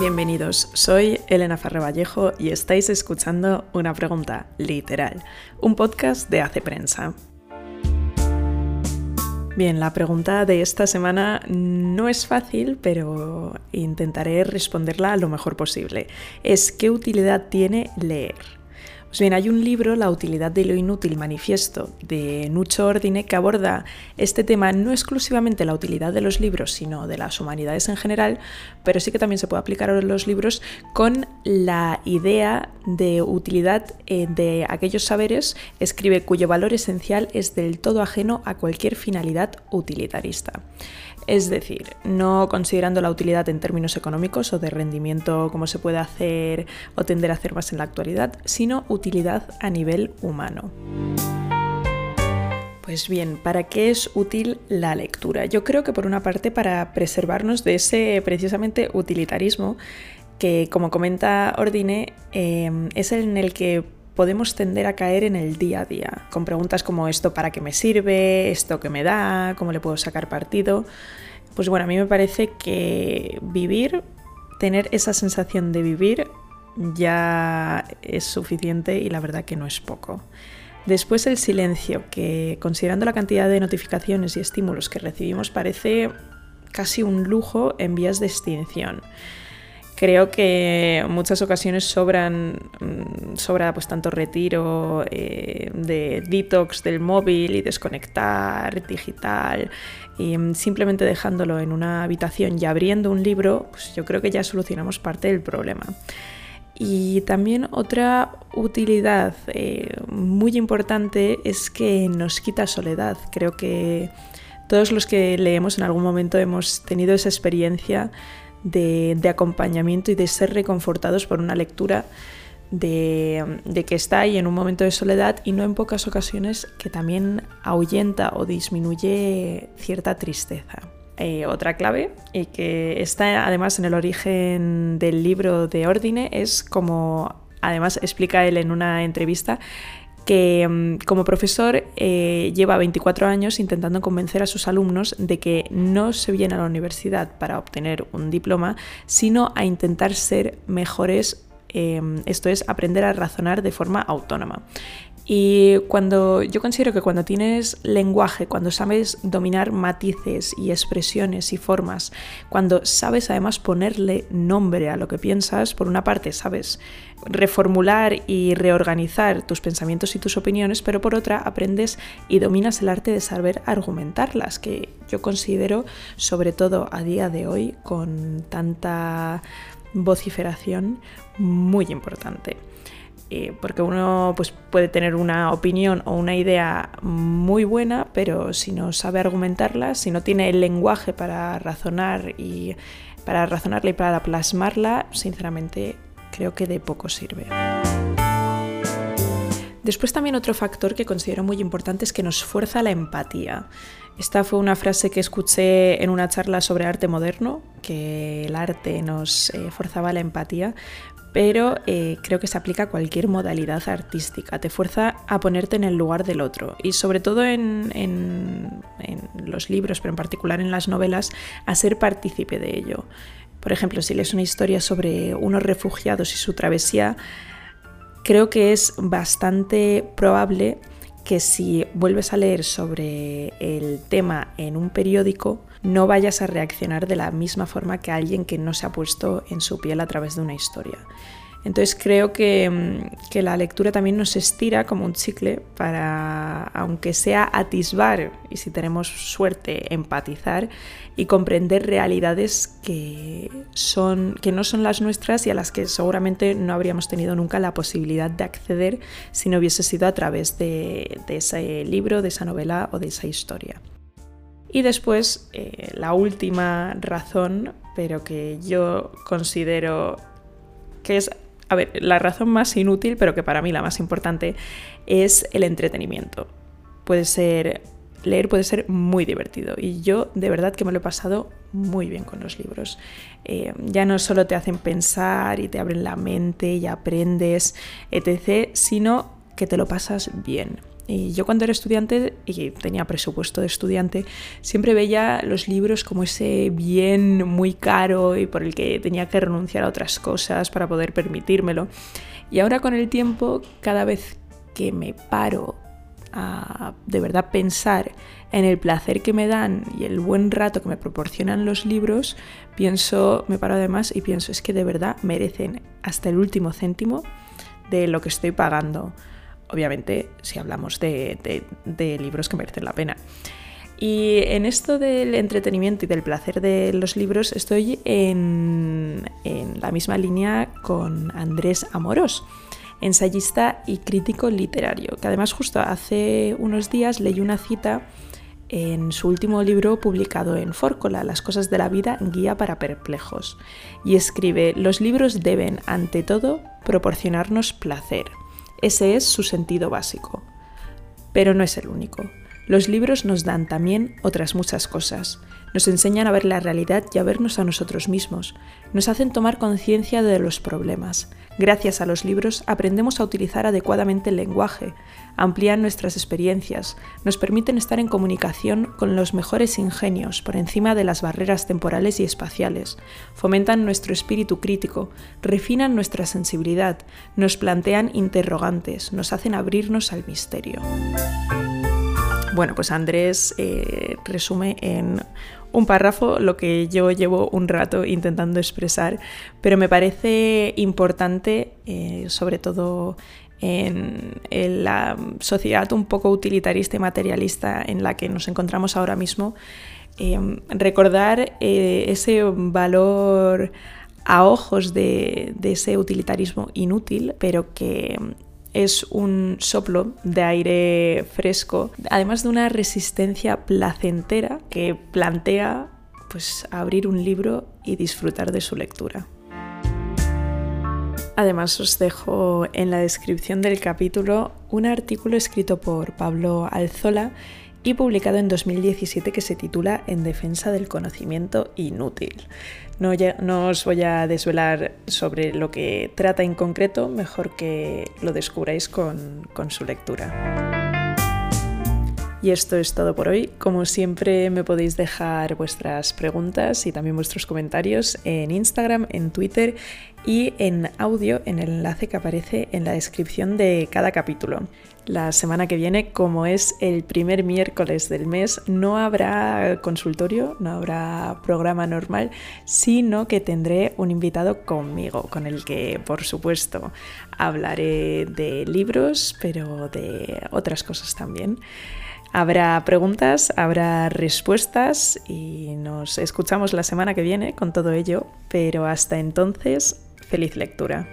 Bienvenidos, soy Elena Farre Vallejo y estáis escuchando Una Pregunta Literal, un podcast de Hace Prensa. Bien, la pregunta de esta semana no es fácil, pero intentaré responderla lo mejor posible. Es ¿qué utilidad tiene leer? Pues bien, hay un libro, La utilidad de lo inútil, manifiesto, de Nucho Ordine, que aborda este tema no exclusivamente la utilidad de los libros, sino de las humanidades en general, pero sí que también se puede aplicar a los libros con la idea de utilidad eh, de aquellos saberes, escribe cuyo valor esencial es del todo ajeno a cualquier finalidad utilitarista. Es decir, no considerando la utilidad en términos económicos o de rendimiento como se puede hacer o tender a hacer más en la actualidad, sino utilidad a nivel humano. Pues bien, ¿para qué es útil la lectura? Yo creo que por una parte para preservarnos de ese precisamente utilitarismo que, como comenta Ordine, eh, es en el que podemos tender a caer en el día a día, con preguntas como esto para qué me sirve, esto que me da, cómo le puedo sacar partido. Pues bueno, a mí me parece que vivir, tener esa sensación de vivir ya es suficiente y la verdad que no es poco. Después el silencio, que considerando la cantidad de notificaciones y estímulos que recibimos parece casi un lujo en vías de extinción creo que en muchas ocasiones sobran, mm, sobra pues tanto retiro eh, de detox del móvil y desconectar digital y mm, simplemente dejándolo en una habitación y abriendo un libro, pues yo creo que ya solucionamos parte del problema. Y también otra utilidad eh, muy importante es que nos quita soledad. Creo que todos los que leemos en algún momento hemos tenido esa experiencia de, acompañamiento y de ser reconfortados por una lectura de, que está ahí en un momento de soledad y no en pocas ocasiones que también ahuyenta o disminuye cierta tristeza. Eh, otra clave, y que está además en el origen del libro de Ordine, es como además explica él en una entrevista, que mm, como profesor eh, lleva 24 años intentando convencer a sus alumnos de que no se viene a la universidad para obtener un diploma, sino a intentar ser mejores, em, esto es, aprender a razonar de forma autónoma. Y cuando yo considero que cuando tienes lenguaje, cuando sabes dominar matices y expresiones y formas, cuando sabes además ponerle nombre a lo que piensas, por una parte sabes reformular y reorganizar tus pensamientos y tus opiniones, pero por otra aprendes y dominas el arte de saber argumentarlas, que yo considero, sobre todo a día de hoy, con tanta vociferación, muy importante. Eh, porque uno pues, puede tener una opinión o una idea muy buena, pero si no sabe argumentarla, si no tiene el lenguaje para razonar y para razonarla y para plasmarla, sinceramente creo que de poco sirve. Después también otro factor que considero muy importante es que nos fuerza la empatía. Esta fue una frase que escuché en una charla sobre arte moderno, que el arte nos eh, forzaba la empatía, pero eh, creo que se aplica a cualquier modalidad artística, te fuerza a ponerte en el lugar del otro y sobre todo en, los libros, pero en particular en las novelas, a ser partícipe de ello. Por ejemplo, si lees una historia sobre unos refugiados y su travesía, creo que es bastante probable que si vuelves a leer sobre el tema en un periódico, no vayas a reaccionar de la misma forma que alguien que no se ha puesto en su piel a través de una historia. Entonces creo que, mm, que, la lectura también nos estira como un chicle para, aunque sea atisbar y si tenemos suerte, empatizar y comprender realidades que, son, que no son las nuestras y a las que seguramente no habríamos tenido nunca la posibilidad de acceder si no hubiese sido a través de, de ese libro, de esa novela o de esa historia. Y después, eh, la última razón, pero que yo considero que es a ver, la razón más inútil, pero que para mí la más importante, es el entretenimiento. Puede ser, leer puede ser muy divertido y yo de verdad que me lo he pasado muy bien con los libros. Eh, ya no solo te hacen pensar y te abren la mente y aprendes, etc., sino que te lo pasas bien. Y yo cuando era estudiante y tenía presupuesto de estudiante, siempre veía los libros como ese bien muy caro y por el que tenía que renunciar a otras cosas para poder permitírmelo. Y ahora con el tiempo, cada vez que me paro a de verdad pensar en el placer que me dan y el buen rato que me proporcionan los libros, pienso, me paro además y pienso, es que de verdad merecen hasta el último céntimo de lo que estoy pagando. Obviamente, si hablamos de, libros que merecen la pena. Y en esto del entretenimiento y del placer de los libros estoy en, en la misma línea con Andrés Amorós ensayista y crítico literario, que además justo hace unos días leí una cita en su último libro publicado en Fórcola, Las cosas de la vida, guía para perplejos, y escribe, los libros deben, ante todo, proporcionarnos placer. Ese es su sentido básico. Pero no es el único. Los libros nos dan también otras muchas cosas. Nos enseñan a ver la realidad y a vernos a nosotros mismos. Nos hacen tomar conciencia de los problemas. Gracias a los libros aprendemos a utilizar adecuadamente el lenguaje, amplían nuestras experiencias, nos permiten estar en comunicación con los mejores ingenios por encima de las barreras temporales y espaciales, fomentan nuestro espíritu crítico, refinan nuestra sensibilidad, nos plantean interrogantes, nos hacen abrirnos al misterio. Bueno, pues Andrés eh, resume en un párrafo lo que yo llevo un rato intentando expresar, pero me parece importante, eh, sobre todo en, la sociedad un poco utilitarista y materialista en la que nos encontramos ahora mismo, em, recordar eh, ese valor a ojos de ese utilitarismo inútil, pero que es un soplo de aire fresco, además de una resistencia placentera que plantea pues abrir un libro y disfrutar de su lectura. Además os dejo en la descripción del capítulo un artículo escrito por Pablo Alzola y publicado en 2017 que se titula En defensa del conocimiento inútil. No, os voy a desvelar sobre lo que trata en concreto, mejor que lo descubráis con su lectura. Y esto es todo por hoy. Como siempre me podéis dejar vuestras preguntas y también vuestros comentarios en Instagram, en Twitter y en audio en el enlace que aparece en la descripción de cada capítulo. La semana que viene, como es el primer miércoles del mes, no habrá consultorio, no habrá programa normal, sino que tendré un invitado conmigo, con el que, por supuesto, hablaré de libros, pero de otras cosas también. Habrá preguntas, habrá respuestas y nos escuchamos la semana que viene con todo ello, pero hasta entonces, feliz lectura.